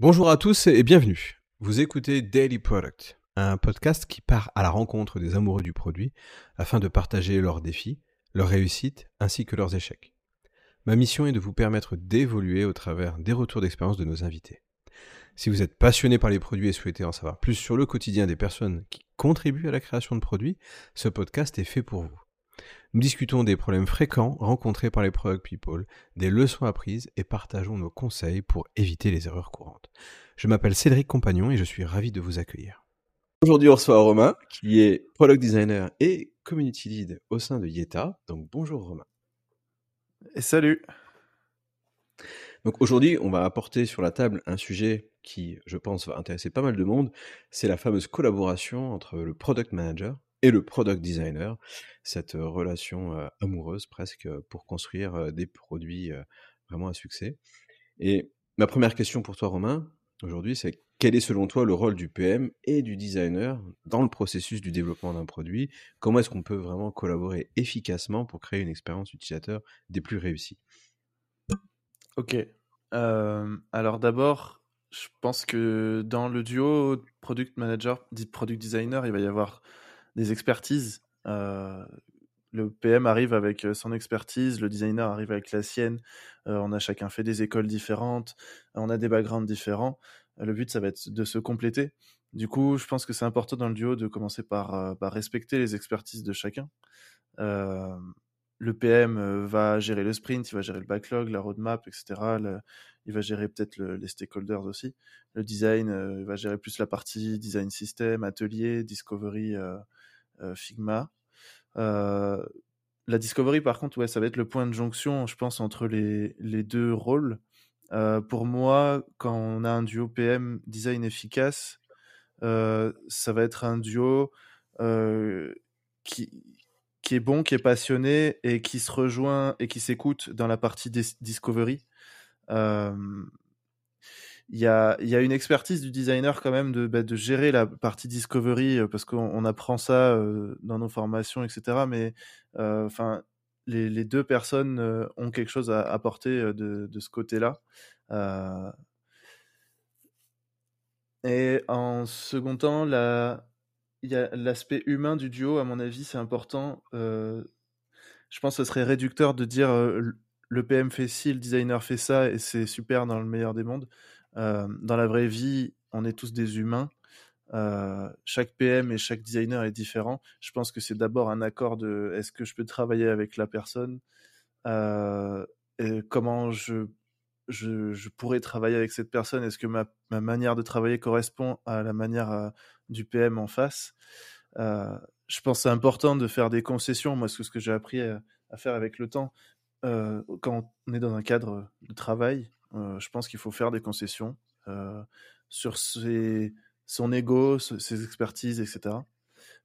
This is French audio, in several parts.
Bonjour à tous et bienvenue. Vous écoutez Daily Product, un podcast qui part à la rencontre des amoureux du produit afin de partager leurs défis, leurs réussites ainsi que leurs échecs. Ma mission est de vous permettre d'évoluer au travers des retours d'expérience de nos invités. Si vous êtes passionné par les produits et souhaitez en savoir plus sur le quotidien des personnes qui contribuent à la création de produits, ce podcast est fait pour vous. Nous discutons des problèmes fréquents rencontrés par les product people, des leçons apprises et partageons nos conseils pour éviter les erreurs courantes. Je m'appelle Cédric Compagnon et je suis ravi de vous accueillir. Aujourd'hui, on reçoit Romain, qui est product designer et community lead au sein de Yeta. Donc bonjour Romain. Et salut. Donc aujourd'hui, on va apporter sur la table un sujet qui, je pense, va intéresser pas mal de monde. C'est la fameuse collaboration entre le product manager et le product designer, cette relation amoureuse presque pour construire des produits vraiment à succès. Et ma première question pour toi, Romain, aujourd'hui, c'est quel est selon toi le rôle du PM et du designer dans le processus du développement d'un produit? Comment est-ce qu'on peut vraiment collaborer efficacement pour créer une expérience utilisateur des plus réussies? Ok. alors d'abord, je pense que dans le duo product manager, dit product designer, il va y avoir des expertises. Le PM arrive avec son expertise, le designer arrive avec la sienne. On a chacun fait des écoles différentes, on a des backgrounds différents. Le but, ça va être de se compléter. Du coup, je pense que c'est important dans le duo de commencer par, euh, respecter les expertises de chacun. le PM va gérer le sprint, il va gérer le backlog, la roadmap, etc. il va gérer peut-être les stakeholders aussi. Le design, il va gérer plus la partie design system, atelier, discovery, Figma. Euh, la Discovery, par contre, ouais, ça va être le point de jonction, je pense, entre les, les deux rôles. Euh, pour moi, quand on a un duo PM design efficace, ça va être un duo qui, qui est bon, qui est passionné et qui se rejoint et qui s'écoute dans la partie Discovery il y a, y a, une expertise du designer quand même de, bah, gérer la partie discovery euh, parce qu'on apprend ça euh, dans nos formations, etc. Mais euh, enfin, les, les, deux personnes ont quelque chose à apporter de, de ce côté-là. et en second temps, la, l'aspect humain du duo, à mon avis, c'est important. je pense que ce serait réducteur de dire le PM fait ci, le designer fait ça, et c'est super dans le meilleur des mondes. Euh, dans la vraie vie, on est tous des humains. Euh, chaque PM et chaque designer est différent. Je pense que c'est d'abord un accord de est-ce que je peux travailler avec la personne? Euh, comment je, je, pourrais travailler avec cette personne? Est-ce que ma, ma, manière de travailler correspond à la manière du PM en face? Je pense que c'est important de faire des concessions. Moi, c'est ce que j'ai appris à, faire avec le temps. quand on est dans un cadre de travail, je pense qu'il faut faire des concessions euh, sur son ego, ses expertises, etc.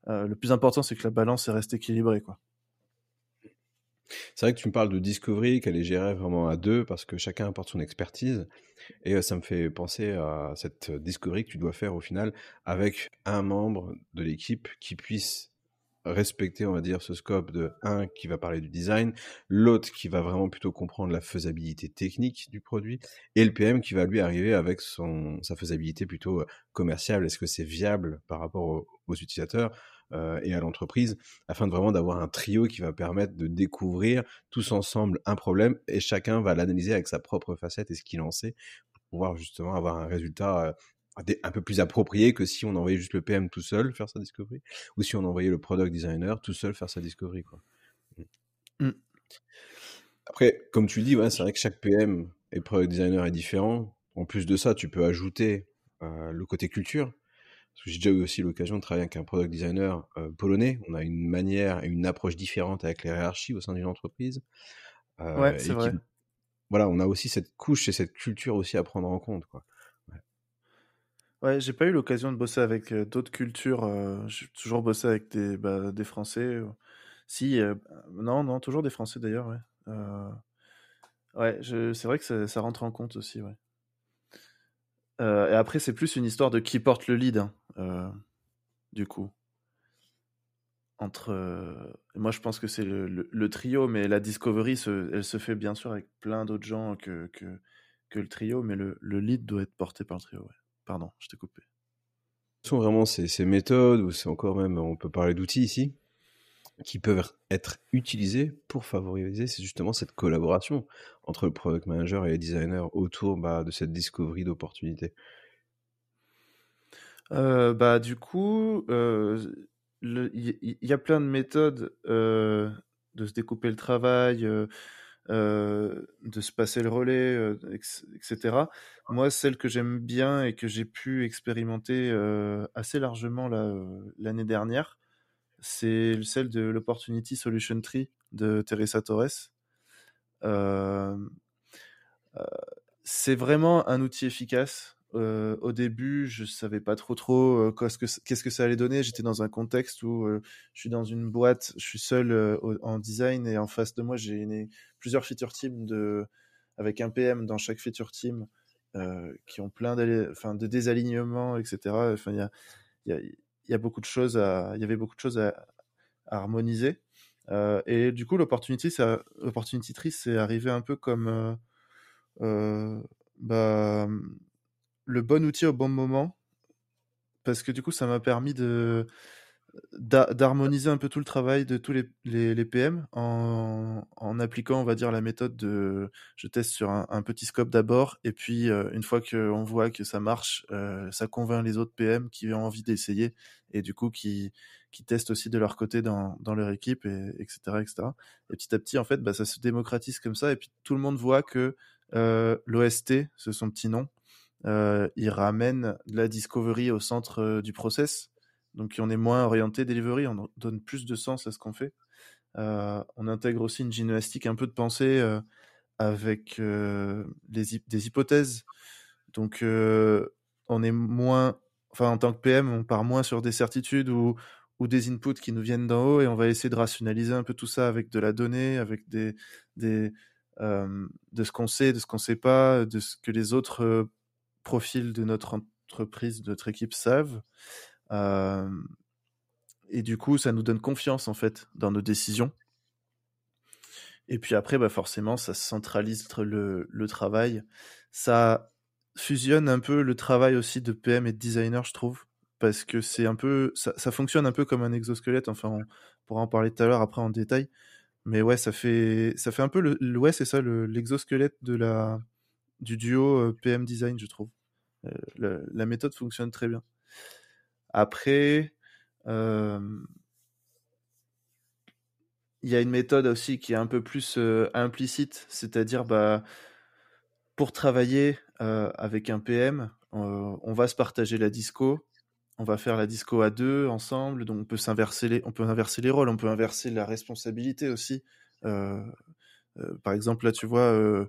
Euh, le plus important, c'est que la balance reste équilibrée. C'est vrai que tu me parles de Discovery, qu'elle est gérée vraiment à deux parce que chacun apporte son expertise. Et ça me fait penser à cette Discovery que tu dois faire au final avec un membre de l'équipe qui puisse respecter, on va dire, ce scope de un qui va parler du design, l'autre qui va vraiment plutôt comprendre la faisabilité technique du produit, et le PM qui va lui arriver avec son sa faisabilité plutôt commerciale. Est-ce que c'est viable par rapport aux, utilisateurs euh, et à l'entreprise, afin de vraiment d'avoir un trio qui va permettre de découvrir tous ensemble un problème et chacun va l'analyser avec sa propre facette et ce qu'il en sait pour pouvoir justement avoir un résultat un peu plus approprié que si on envoyait juste le PM tout seul faire sa discovery, ou si on envoyait le product designer tout seul faire sa discovery. Quoi. Mmh. Mmh. Après, comme tu dis, ouais, c'est vrai que chaque PM et product designer est différent. En plus de ça, tu peux ajouter euh, le côté culture. J'ai déjà eu aussi l'occasion de travailler avec un product designer euh, polonais. On a une manière et une approche différente avec les hiérarchies au sein d'une entreprise. Euh, ouais, c'est vrai. voilà, on a aussi cette couche et cette culture aussi à prendre en compte. Quoi. Ouais, j'ai pas eu l'occasion de bosser avec d'autres cultures. j'ai toujours bossé avec des, bah, des Français. Si, non, non, toujours des Français d'ailleurs, ouais. ouais, c'est vrai que ça, rentre en compte aussi, ouais. et après, c'est plus une histoire de qui porte le lead, hein, du coup. Entre, moi, je pense que c'est le, trio, mais la discovery, elle se fait bien sûr avec plein d'autres gens que, que, que le trio, mais le, le lead doit être porté par le trio. Ouais. Pardon, je t'ai coupé. Ce sont vraiment ces, ces méthodes, ou c'est encore même, on peut parler d'outils ici, qui peuvent être utilisés pour favoriser c'est justement cette collaboration entre le product manager et les designers autour bah, de cette discovery d'opportunités euh, bah, Du coup, il y, a plein de méthodes euh, de se découper le travail, euh, de se passer le relais, etc. Moi, celle que j'aime bien et que j'ai pu expérimenter assez largement l'année dernière, c'est celle de l'Opportunity Solution Tree de Teresa Torres. Euh, euh, c'est vraiment un outil efficace. Euh, au début, je savais pas trop trop qu'est-ce que ça allait donner. J'étais dans un contexte où je suis dans une boîte, je suis seul en design et en face de moi, j'ai plusieurs feature teams avec un PM dans chaque feature team qui ont plein de désalignements, etc. Enfin, il y a, beaucoup de choses il y avait beaucoup de choses à, harmoniser. Euh, et du coup, l'opportunity, l'opportunity tree, c'est arrivé un peu comme euh, euh, bah, le bon outil au bon moment, parce que du coup, ça m'a permis de d'harmoniser un peu tout le travail de tous les, les, PM en, en, appliquant, on va dire, la méthode de je teste sur un, petit scope d'abord, et puis une fois qu'on voit que ça marche, ça convainc les autres PM qui ont envie d'essayer, et du coup qui, qui testent aussi de leur côté dans, dans leur équipe, et, etc., etc. Et petit à petit, en fait, bah, ça se démocratise comme ça, et puis tout le monde voit que l'OST, c'est son petit nom, il ramène la discovery au centre du process donc on est moins orienté delivery, on donne plus de sens à ce qu'on fait. Euh, on intègre aussi une gymnastique un peu de pensée euh, avec euh, des hypothèses. Donc on est moins, enfin en tant que PM, on part moins sur des certitudes ou, ou des inputs qui nous viennent d'en haut et on va essayer de rationaliser un peu tout ça avec de la donnée, avec des, des de ce qu'on sait, de ce qu'on sait pas, de ce que les autres profils de notre entreprise, de notre équipe savent et du coup, ça nous donne confiance en fait dans nos décisions. Et puis après, bah forcément, ça centralise le, le travail. Ça fusionne un peu le travail aussi de PM et de designer, je trouve, parce que c'est un peu, ça, fonctionne un peu comme un exosquelette. Enfin, on pourra en parler tout à l'heure après en détail. Mais ouais, ça fait, ça fait un peu le, ouais, c'est ça, l'exosquelette de la, du duo PM design, je trouve. La méthode fonctionne très bien. Après, il y a une méthode aussi qui est un peu plus implicite, c'est-à-dire bah, pour travailler avec un PM, on va se partager la disco, on va faire la disco à deux ensemble, donc on peut s'inverser les, on peut inverser les rôles, on peut inverser la responsabilité aussi. par exemple, là, tu vois,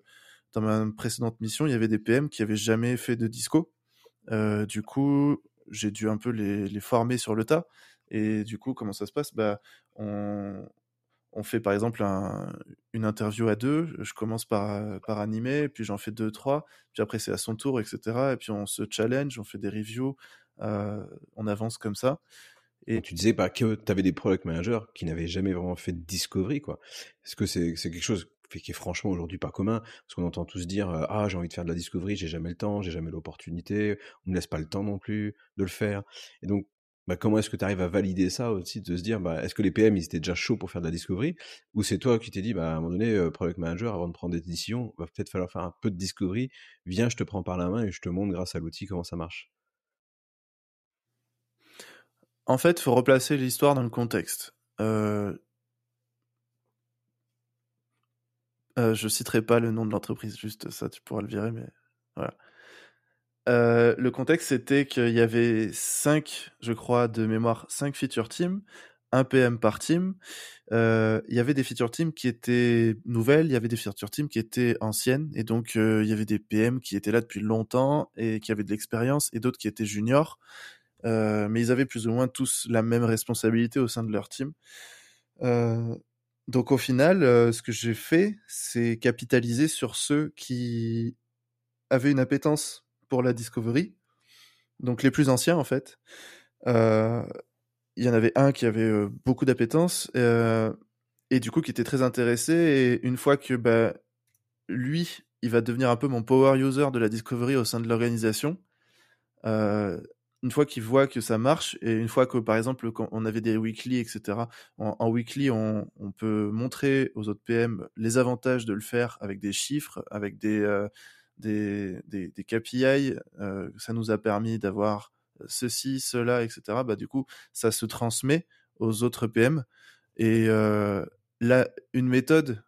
dans ma précédente mission, il y avait des PM qui avaient jamais fait de disco. du coup, j'ai dû un peu les, former sur le tas. Et du coup, comment ça se passe? Bah, on, fait par exemple un, une interview à deux. Je commence par, par animer, puis j'en fais deux, trois. Puis après, c'est à son tour, etc. Et puis on se challenge, on fait des reviews, euh, on avance comme ça. Et tu disais pas que tu avais des product managers qui n'avaient jamais vraiment fait de discovery. Est-ce que c'est quelque chose qui est franchement aujourd'hui pas commun, parce qu'on entend tous dire ah j'ai envie de faire de la discovery, j'ai jamais le temps, j'ai jamais l'opportunité, on me laisse pas le temps non plus de le faire. Et donc bah, comment est-ce que tu arrives à valider ça aussi, de se dire bah, est-ce que les PM ils étaient déjà chauds pour faire de la discovery, ou c'est toi qui t'es dit bah, à un moment donné product manager avant de prendre des décisions, va peut-être falloir faire un peu de discovery, viens je te prends par la main et je te montre grâce à l'outil comment ça marche? En fait, faut replacer l'histoire dans le contexte. Euh, je citerai pas le nom de l'entreprise, juste ça, tu pourras le virer, mais voilà. Euh, le contexte, c'était qu'il y avait cinq, je crois, de mémoire, cinq feature teams, un PM par team. Euh, il y avait des feature teams qui étaient nouvelles, il y avait des feature teams qui étaient anciennes, et donc il y avait des PM qui étaient là depuis longtemps et qui avaient de l'expérience, et d'autres qui étaient juniors. mais ils avaient plus ou moins tous la même responsabilité au sein de leur team. Donc au final, euh, ce que j'ai fait, c'est capitaliser sur ceux qui avaient une appétence pour la discovery. Donc les plus anciens en fait. Euh, il y en avait un qui avait euh, beaucoup d'appétence et du coup qui était très intéressé. Et une fois que bah, lui il va devenir un peu mon power user de la discovery au sein de l'organisation. Une fois qu'il voit que ça marche, et une fois que, par exemple, quand on avait des weekly, etc., en, weekly, on, peut montrer aux autres PM les avantages de le faire avec des chiffres, avec des, euh, des, des, KPI. Euh, ça nous a permis d'avoir ceci, cela, etc. Bah, du coup, ça se transmet aux autres PM. Et euh, là, une méthode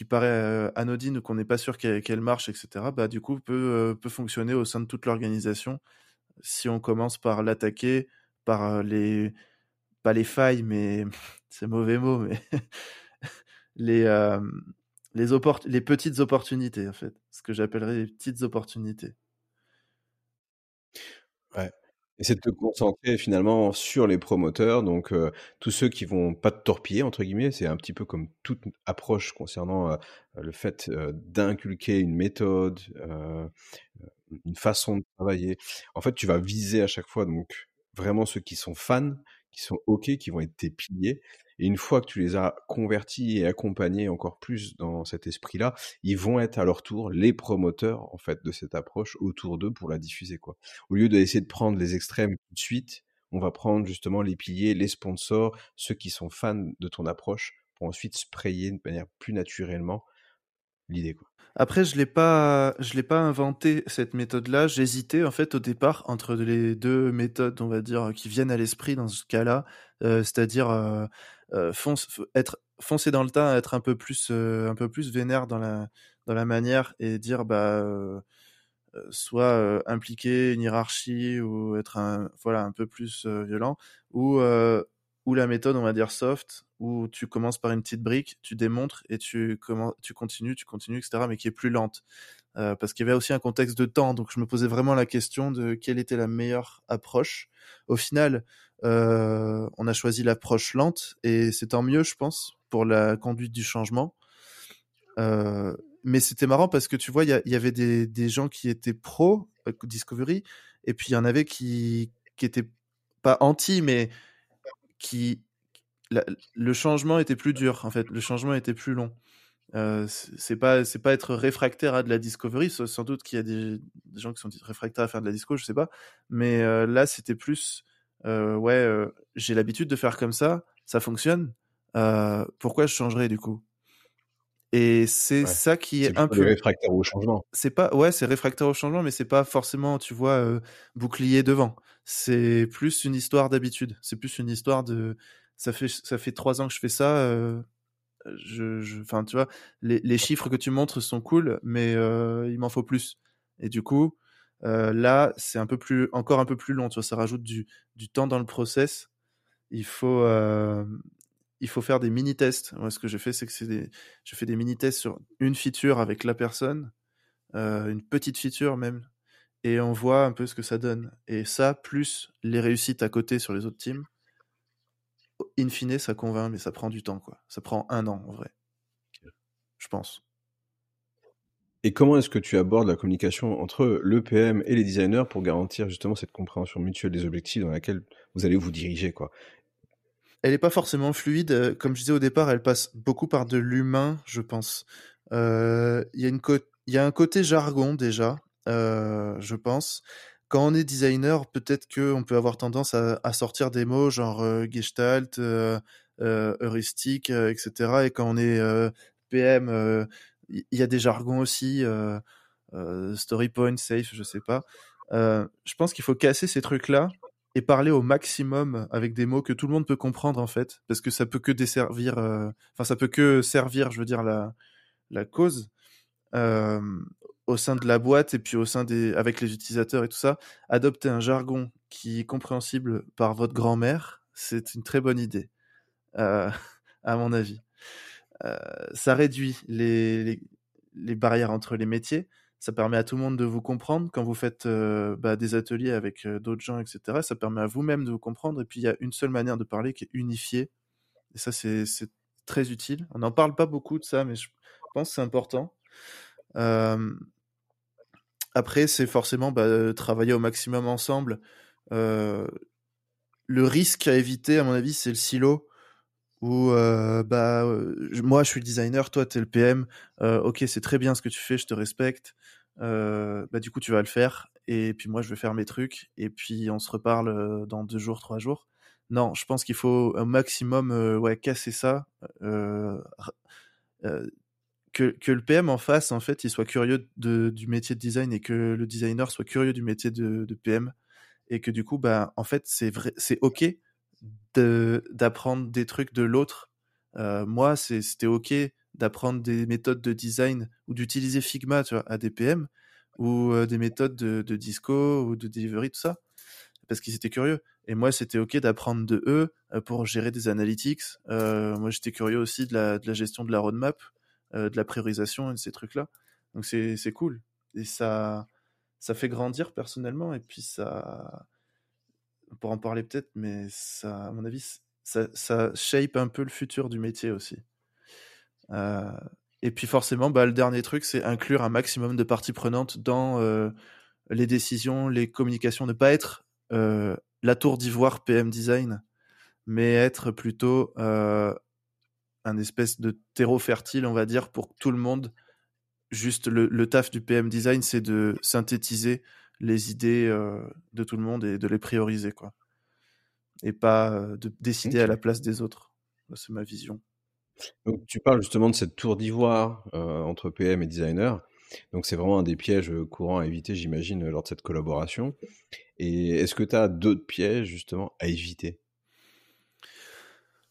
qui paraît anodine ou qu'on n'est pas sûr qu'elle marche, etc., bah, du coup, peut, peut fonctionner au sein de toute l'organisation si on commence par l'attaquer, par les. pas les failles, mais. c'est mauvais mot, mais. les, les, les petites opportunités, en fait. Ce que j'appellerais les petites opportunités. Ouais. C'est de te concentrer finalement sur les promoteurs, donc tous ceux qui vont pas te torpiller entre guillemets. C'est un petit peu comme toute approche concernant le fait d'inculquer une méthode, une façon de travailler. En fait, tu vas viser à chaque fois donc vraiment ceux qui sont fans, qui sont ok, qui vont être tes piliers, et une fois que tu les as convertis et accompagnés encore plus dans cet esprit-là, ils vont être à leur tour les promoteurs en fait de cette approche autour d'eux pour la diffuser quoi. Au lieu d'essayer de prendre les extrêmes tout de suite, on va prendre justement les piliers, les sponsors, ceux qui sont fans de ton approche pour ensuite sprayer de manière plus naturellement Après, je l'ai l'ai pas inventé cette méthode-là. J'hésitais en fait au départ entre les deux méthodes, on va dire, qui viennent à l'esprit dans ce cas-là, euh, c'est-à-dire euh, euh, être foncer dans le tas, être un peu plus, un peu plus vénère dans la, dans la manière et dire bah soit impliquer une hiérarchie ou être un, voilà, un peu plus violent, ou, ou la méthode, on va dire soft, où tu commences par une petite brique, tu démontres et tu, comment, tu continues, tu continues, etc., mais qui est plus lente. parce qu'il y avait aussi un contexte de temps, donc je me posais vraiment la question de quelle était la meilleure approche. Au final, euh, on a choisi l'approche lente et c'est tant mieux, je pense, pour la conduite du changement. Euh, mais c'était marrant parce que tu vois, il y, avait des, gens qui étaient pro euh, Discovery et puis il y en avait qui, qui étaient pas anti, mais qui le changement était plus dur en fait. Le changement était plus long. c'est pas c'est pas être réfractaire à de la discovery sans doute qu'il y a des, gens qui sont réfractaires à faire de la disco je sais pas mais là c'était plus euh, ouais, euh, j'ai l'habitude de faire comme ça, ça fonctionne. Euh, pourquoi je changerais du coup? Et c'est ça qui est, un peu réfractaire au changement. C'est pas, ouais, c'est réfractaire au changement, mais c'est pas forcément, tu vois, bouclier devant. C'est plus une histoire d'habitude. C'est plus une histoire de. Ça fait, ça fait trois ans que je fais ça. je, enfin, tu vois, les, les, chiffres que tu montres sont cool, mais il m'en faut plus. Et du coup, euh, là, c'est un peu plus, encore un peu plus long. Tu vois, ça rajoute du, du temps dans le process. Il faut, euh, il faut faire des mini tests. Moi, ce que j'ai fait, c'est que des, je fais des mini tests sur une feature avec la personne, euh, une petite feature même, et on voit un peu ce que ça donne. Et ça, plus les réussites à côté sur les autres teams, in fine, ça convainc, mais ça prend du temps, quoi. Ça prend un an en vrai, je pense. Et comment est-ce que tu abordes la communication entre le PM et les designers pour garantir justement cette compréhension mutuelle des objectifs dans laquelle vous allez vous diriger quoi? Elle n'est pas forcément fluide. Euh, comme je disais au départ, elle passe beaucoup par de l'humain, je pense. Euh, il y, a un côté jargon déjà, euh, je pense. Quand on est designer, peut-être qu'on peut avoir tendance à, sortir des mots genre gestalt, heuristique, etc. Et quand on est PM, il y a des jargons aussi, euh, euh, story point, safe, je sais pas. Euh, je pense qu'il faut casser ces trucs-là et parler au maximum avec des mots que tout le monde peut comprendre en fait, parce que ça peut que desservir, enfin ça peut que servir, je veux dire la la cause au sein de la boîte et puis au sein des avec les utilisateurs et tout ça. Adopter un jargon qui est compréhensible par votre grand-mère, c'est une très bonne idée, à mon avis. Euh, ça réduit les, les, barrières entre les métiers. Ça permet à tout le monde de vous comprendre quand vous faites bah, des ateliers avec d'autres gens, etc. Ça permet à vous-même de vous comprendre. Et puis, il y a une seule manière de parler qui est unifiée. Et ça, c'est très utile. On n'en parle pas beaucoup de ça, mais je pense que c'est important. après, c'est forcément bah, travailler au maximum ensemble. le risque à éviter, à mon avis, c'est le silo Ou bah moi je suis designer, toi tu es le PM. ok, c'est très bien ce que tu fais, je te respecte. bah du coup tu vas le faire et puis moi je vais faire mes trucs et puis on se reparle dans deux jours, trois jours. Non, je pense qu'il faut un maximum ouais casser ça. que, que, le PM en face, en fait, il soit curieux de, du métier de design et que le designer soit curieux du métier de, de PM et que du coup, bah, en fait, c'est vrai, c'est ok d'apprendre des trucs de l'autre. Euh, moi, c'était ok d'apprendre des méthodes de design ou d'utiliser Figma tu vois, à ou euh, des méthodes de, disco ou de delivery, tout ça, parce qu'ils étaient curieux. Et moi, c'était ok d'apprendre de eux euh, pour gérer des analytics. moi, j'étais curieux aussi de la, de la, gestion de la roadmap, de la priorisation et de ces trucs-là. Donc, c'est cool. Et ça, ça fait grandir personnellement et puis ça on pourra en parler peut-être mais ça à mon avis ça, ça, shape un peu le futur du métier aussi. Euh, et puis forcément bah, le dernier truc c'est inclure un maximum de parties prenantes dans euh, les décisions les communications. Ne pas être euh, la tour d'ivoire PM design mais être plutôt un espèce de terreau fertile on va dire pour tout le monde. Juste le, taf du PM design, c'est de synthétiser les idées euh, de tout le monde et de les prioriser, quoi. Et pas euh, de décider à la place des autres. C'est ma vision. Donc, tu parles justement de cette tour d'ivoire euh, entre PM et designer. Donc, c'est vraiment un des pièges courants à éviter, j'imagine, lors de cette collaboration. Et est-ce que tu as d'autres pièges, justement, à éviter?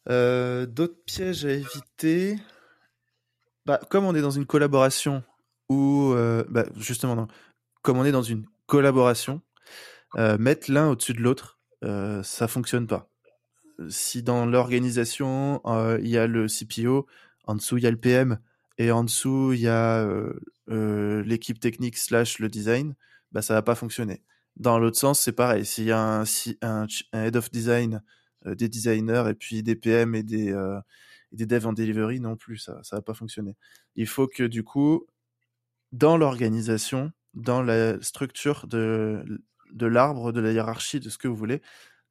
D'autres pièges à éviter? Bah, Comme on est dans une collaboration euh, bah, justement, comme on est dans une collaboration, euh, mettre l'un au-dessus de l'autre, euh, ça fonctionne pas. Si dans l'organisation, il y a le CPO, en dessous il y a le PM, et en dessous il y a l'équipe technique slash le design, bah ça va pas fonctionner. Dans l'autre sens, c'est pareil. S'il y a un, un, head of design, des designers et puis des PM et des, des devs en delivery, non plus, ça ça va pas fonctionner. Il faut que du coup dans l'organisation, dans la structure de, de l'arbre, de la hiérarchie, de ce que vous voulez,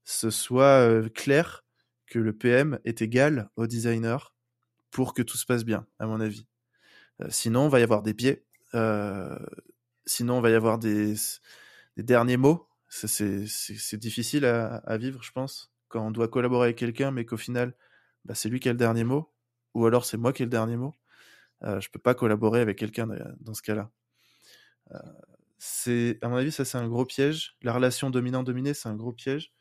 ce soit euh, clair que le PM est égal au designer pour que tout se passe bien, à mon avis. Euh, sinon, il va y avoir des biais. Euh, sinon, il va y avoir des, derniers mots. C'est difficile à, à, vivre, je pense, quand on doit collaborer avec quelqu'un, mais qu'au final, bah, c'est lui qui a le dernier mot, ou alors c'est moi qui ai le dernier mot. Euh, je peux pas collaborer avec quelqu'un dans ce cas-là. Euh, c'est, à mon avis, ça c'est un gros piège. La relation dominant-dominé, c'est un gros piège.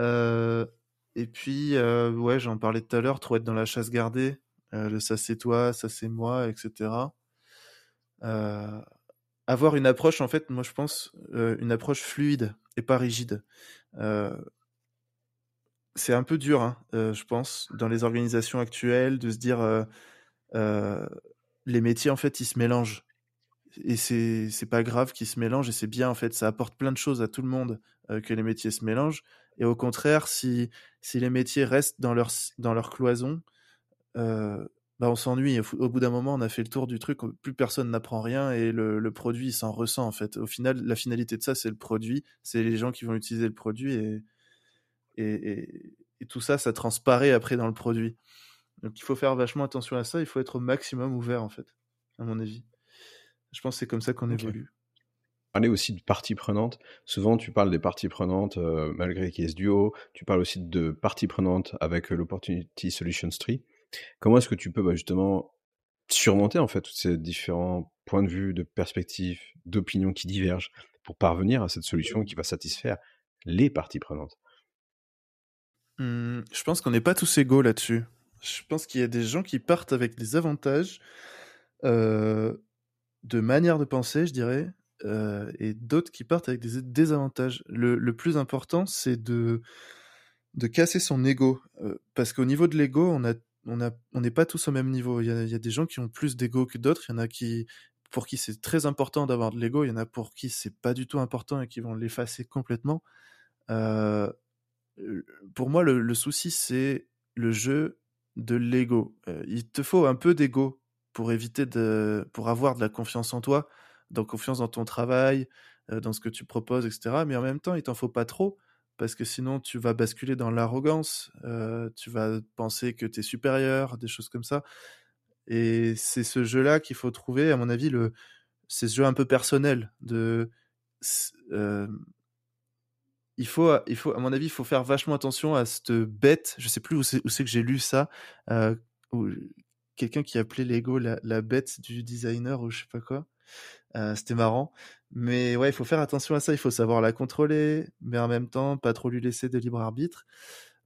Euh, et puis, ouais, j'en parlais tout à l'heure, trop être dans la chasse gardée, le ça c'est toi, ça c'est moi, etc. avoir une approche, en fait, moi je pense, une approche fluide et pas rigide c'est un peu dur, hein, je pense, dans les organisations actuelles, de se dire euh, les métiers en fait ils se mélangent et c'est c'est pas grave qu'ils se mélangent et c'est bien en fait ça apporte plein de choses à tout le monde euh, que les métiers se mélangent et au contraire si si les métiers restent dans leur dans leur cloison euh, bah on s'ennuie au, bout d'un moment on a fait le tour du truc plus personne n'apprend rien et le, le produit s'en ressent en fait au final la finalité de ça c'est le produit c'est les gens qui vont utiliser le produit et et, tout ça ça transparaît après dans le produit donc il faut faire vachement attention à ça, il faut être au maximum ouvert en fait, à mon avis. Je pense que c'est comme ça qu'on évolue. Parler aussi de parties prenantes. Souvent, tu parles des parties prenantes euh, malgré qu'il y ait ce duo. Tu parles aussi de parties prenantes avec euh, l'Opportunity Solutions Tree. Comment est-ce que tu peux bah, justement surmonter en fait tous ces différents points de vue, de perspectives, d'opinions qui divergent pour parvenir à cette solution qui va satisfaire les parties prenantes? Mmh, Je pense qu'on n'est pas tous égaux là-dessus. Je pense qu'il y a des gens qui partent avec des avantages euh, de manière de penser, je dirais, euh, et d'autres qui partent avec des désavantages. Le, plus important, c'est de, de casser son ego. Euh, parce qu'au niveau de l'ego, on a on a on n'est pas tous au même niveau. Il y a, il y a des gens qui ont plus d'ego que d'autres. Il y en a qui pour qui c'est très important d'avoir de l'ego. Il y en a pour qui c'est pas du tout important et qui vont l'effacer complètement. Euh, pour moi, le, le souci c'est le jeu de l'ego. Il te faut un peu d'ego pour éviter de, pour avoir de la confiance en toi, dans confiance dans ton travail, euh, dans ce que tu proposes, etc. Mais en même temps, il t'en faut pas trop parce que sinon tu vas basculer dans l'arrogance, euh, tu vas penser que tu es supérieur, des choses comme ça. Et c'est ce jeu-là qu'il faut trouver, à mon avis, le, c'est ce jeu un peu personnel de, euh, il faut, il faut, à mon avis, il faut faire vachement attention à cette bête. Je sais plus où c'est, que j'ai lu ça. Quelqu'un qui appelait Lego la, bête du designer ou je sais pas quoi. Euh, c'était marrant. Mais ouais, il faut faire attention à ça. Il faut savoir la contrôler, mais en même temps, pas trop lui laisser de libre arbitre.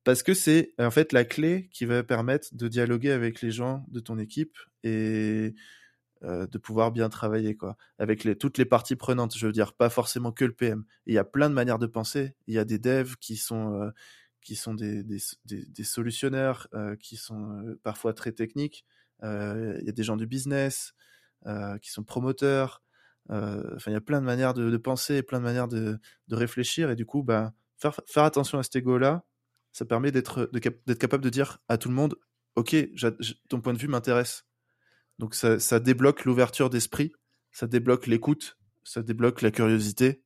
Parce que c'est en fait la clé qui va permettre de dialoguer avec les gens de ton équipe et euh, de pouvoir bien travailler quoi avec les, toutes les parties prenantes je veux dire pas forcément que le PM il y a plein de manières de penser il y a des devs qui sont euh, qui sont des, des, euh, qui sont parfois très techniques il y a des gens du business qui sont promoteurs enfin il y a plein de manières de, penser plein de manières de, réfléchir et du coup bah faire, attention à cet ego là ça permet d'être capable de dire à tout le monde ok ton point de vue m'intéresse donc ça, débloque l'ouverture d'esprit, ça débloque l'écoute, ça débloque la curiosité.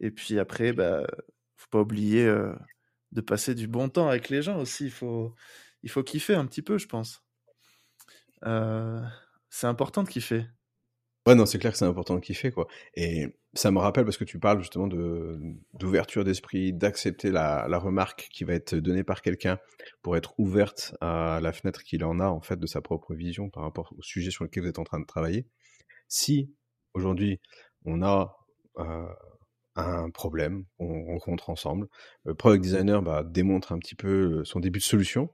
Et puis après, bah, faut pas oublier euh, de passer du bon temps avec les gens aussi. Il faut kiffer un petit peu, je pense. Euh, c'est important de kiffer. Ouais, non, c'est clair que c'est important de kiffer, quoi. Et ça me rappelle parce que tu parles justement de d'ouverture d'esprit, d'accepter la, la, remarque qui va être donnée par quelqu'un pour être ouverte à la fenêtre qu'il en a en fait de sa propre vision par rapport au sujet sur lequel vous êtes en train de travailler. Si aujourd'hui on a euh, un problème, on rencontre ensemble, le product designer bah, démontre un petit peu son début de solution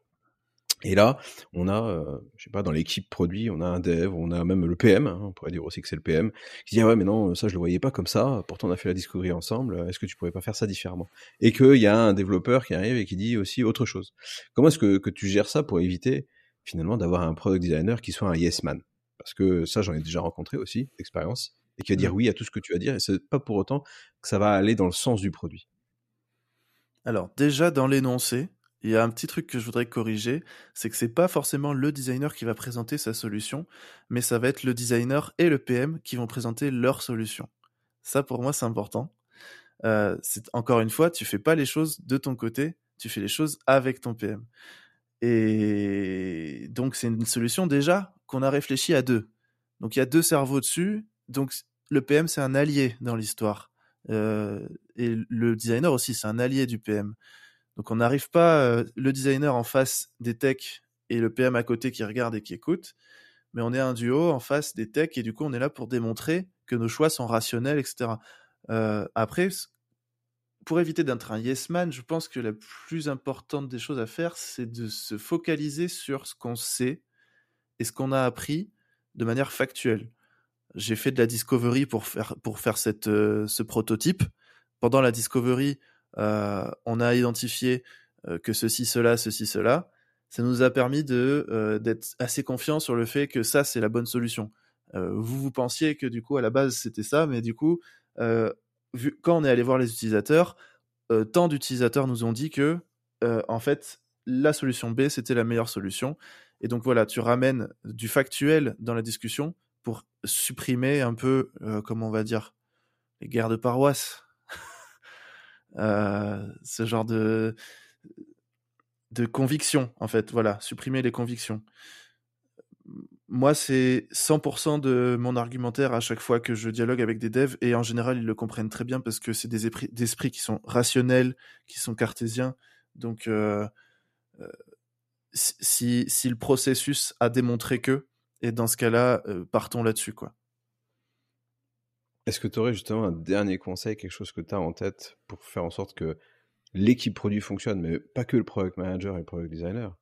et là, on a, euh, je sais pas, dans l'équipe produit, on a un dev, on a même le PM, hein, on pourrait dire aussi que c'est le PM, qui dit ah ouais mais non, ça je le voyais pas comme ça, pourtant on a fait la discovery ensemble, est-ce que tu pourrais pas faire ça différemment? Et qu'il y a un développeur qui arrive et qui dit aussi autre chose. Comment est-ce que, que tu gères ça pour éviter finalement d'avoir un product designer qui soit un yes man? Parce que ça j'en ai déjà rencontré aussi, expérience, et qui va dire mmh. oui à tout ce que tu vas dire, et c'est pas pour autant que ça va aller dans le sens du produit. Alors déjà dans l'énoncé, il y a un petit truc que je voudrais corriger, c'est que c'est pas forcément le designer qui va présenter sa solution, mais ça va être le designer et le PM qui vont présenter leur solution. Ça, pour moi, c'est important. Euh, encore une fois, tu fais pas les choses de ton côté, tu fais les choses avec ton PM. Et donc, c'est une solution déjà qu'on a réfléchi à deux. Donc, il y a deux cerveaux dessus. Donc, le PM, c'est un allié dans l'histoire. Euh, et le designer aussi, c'est un allié du PM. Donc on n'arrive pas euh, le designer en face des techs et le PM à côté qui regarde et qui écoute, mais on est un duo en face des techs et du coup on est là pour démontrer que nos choix sont rationnels, etc. Euh, après, pour éviter d'être un yes man, je pense que la plus importante des choses à faire, c'est de se focaliser sur ce qu'on sait et ce qu'on a appris de manière factuelle. J'ai fait de la discovery pour faire, pour faire cette, euh, ce prototype. Pendant la discovery, on a identifié euh, que ceci, cela, ceci, cela. Ça nous a permis de euh, d'être assez confiants sur le fait que ça, c'est la bonne solution. vous, vous pensiez que du coup, à la base, c'était ça, mais du coup, quand on est allé voir les utilisateurs, tant d'utilisateurs nous ont dit que, en fait, la solution B, c'était la meilleure solution. Et donc voilà, tu ramènes du factuel dans la discussion pour supprimer un peu, comment on va dire, les guerres de paroisse. Euh, ce genre de de conviction en fait voilà supprimer les convictions. Moi c'est 100% de mon argumentaire à chaque fois que je dialogue avec des devs et en général ils le comprennent très bien parce que c'est des esprits, qui sont rationnels qui sont cartésiens. Donc euh, euh, si, si le processus a démontré que et dans ce cas-là partons là-dessus quoi est-ce que tu aurais justement un dernier conseil, quelque chose que tu as en tête pour faire en sorte que l'équipe produit fonctionne, mais pas que le product manager et le product designer,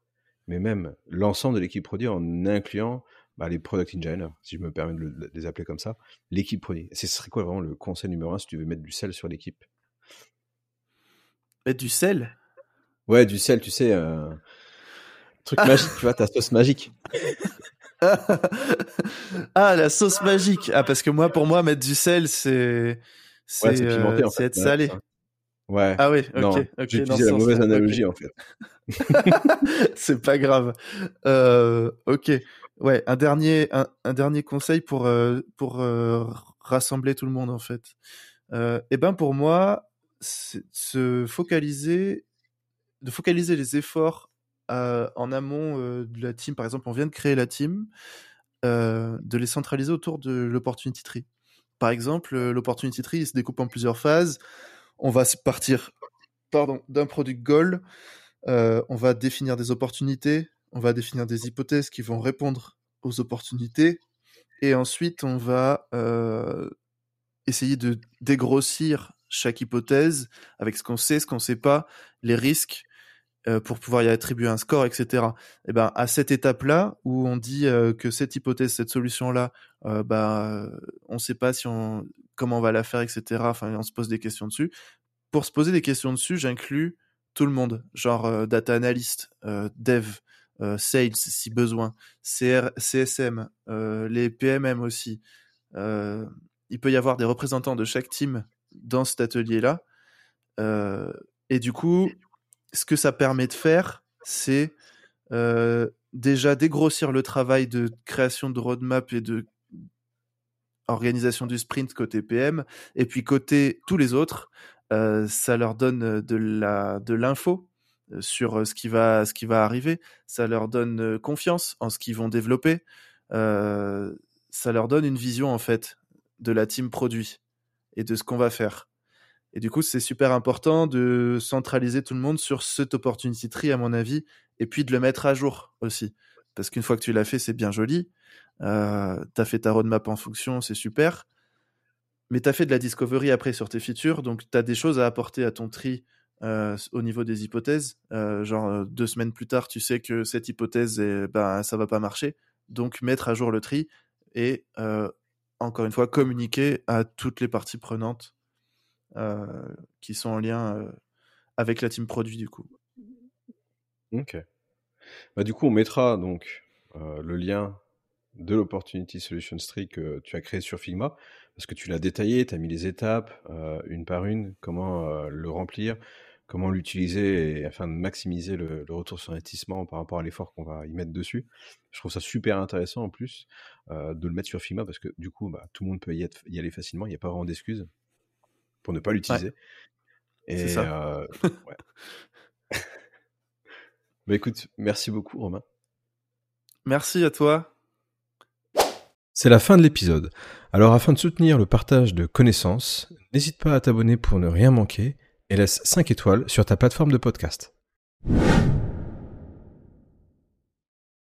mais même l'ensemble de l'équipe produit en incluant bah, les product engineers, si je me permets de, les appeler comme ça, l'équipe produit. Ce serait quoi vraiment le conseil numéro un si tu veux mettre du sel sur l'équipe? Mettre du sel? Ouais, du sel, tu sais, euh... truc magique, tu vois, ta sauce magique. ah, la sauce magique. Ah, parce que moi, pour moi, mettre du sel, c'est c'est euh, être salé. Ouais. Ah oui, ok. J'ai utilisé la mauvaise analogie en fait. c'est pas grave. Euh, ok. Ouais, un dernier, un, dernier conseil pour euh, pour rassembler tout le monde en fait. eh ben pour moi, se focaliser, de focaliser les efforts en amont de la team. Par exemple, on vient de créer la team, de les centraliser autour de l'opportunity tree. Par exemple, l'opportunity tree se découpe en plusieurs phases. On va partir d'un product goal, on va définir des opportunités, on va définir des hypothèses qui vont répondre aux opportunités, et ensuite on va essayer de dégrossir chaque hypothèse avec ce qu'on sait, ce qu'on ne sait pas, les risques, pour pouvoir y attribuer un score, etc. Et ben à cette étape-là où on dit que cette hypothèse, cette solution-là, bah on ne sait pas si on comment on va la faire, etc. Enfin, on se pose des questions dessus. Pour se poser des questions dessus, j'inclus tout le monde, genre data analyst, dev, sales si besoin, CR, CSM, les PMM aussi. il peut y avoir des représentants de chaque team dans cet atelier-là. et du coup, ce que ça permet de faire, c'est déjà dégrossir le travail de création de roadmap et de organisation du sprint côté PM, et puis côté tous les autres, ça leur donne de la de l'info sur ce qui va ce qui va arriver, ça leur donne confiance en ce qu'ils vont développer, ça leur donne une vision en fait de la team produit et de ce qu'on va faire. Et du coup, c'est super important de centraliser tout le monde sur cet opportunity tree, à mon avis, et puis de le mettre à jour aussi. Parce qu'une fois que tu l'as fait, c'est bien joli. Euh, tu as fait ta roadmap en fonction, c'est super. Mais tu as fait de la discovery après sur tes features, donc tu as des choses à apporter à ton tri euh, au niveau des hypothèses. Euh, genre, deux semaines plus tard, tu sais que cette hypothèse, eh ben, ça va pas marcher. Donc, mettre à jour le tri et, encore une fois, communiquer à toutes les parties prenantes euh, qui sont en lien euh, avec la team produit du coup. Ok. Bah, du coup, on mettra donc euh, le lien de l'Opportunity Solutions Tree que tu as créé sur Figma, parce que tu l'as détaillé, tu as mis les étapes une par une, comment le remplir, comment l'utiliser afin de maximiser le, retour sur investissement par rapport à l'effort qu'on va y mettre dessus. Je trouve ça super intéressant en plus de le mettre sur Figma parce que du coup, bah, tout le monde peut y, y aller facilement, il n'y a pas vraiment d'excuses pour ne pas l'utiliser. Et ça. Euh, bah écoute, merci beaucoup Romain. Merci à toi. C'est la fin de l'épisode. Alors afin de soutenir le partage de connaissances, n'hésite pas à t'abonner pour ne rien manquer et laisse 5 étoiles sur ta plateforme de podcast.